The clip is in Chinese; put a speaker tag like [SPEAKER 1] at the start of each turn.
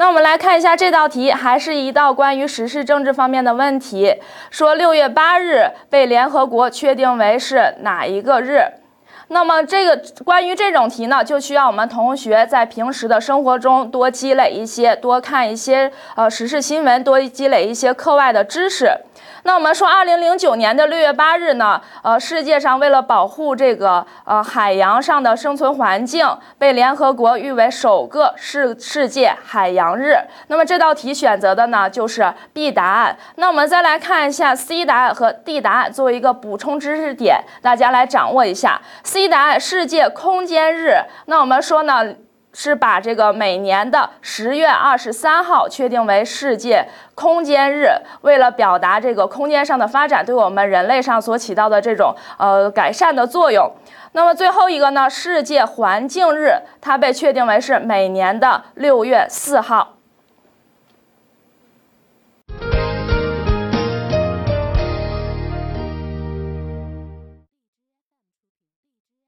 [SPEAKER 1] 那我们来看一下这道题，还是一道关于时事政治方面的问题。说六月八日被联合国确定为是哪一个日？那么这个关于这种题呢，就需要我们同学在平时的生活中多积累一些，多看一些呃时事新闻，多积累一些课外的知识。那我们说，二零零九年的六月八日呢，呃，世界上为了保护这个呃海洋上的生存环境，被联合国誉为首个世世界海洋日。那么这道题选择的呢就是 B 答案。那我们再来看一下 C 答案和 D 答案，作为一个补充知识点，大家来掌握一下。C 答案世界空间日。那我们说呢？是把这个每年的十月二十三号确定为世界空间日，为了表达这个空间上的发展对我们人类上所起到的这种呃改善的作用。那么最后一个呢，世界环境日，它被确定为是每年的六月四号。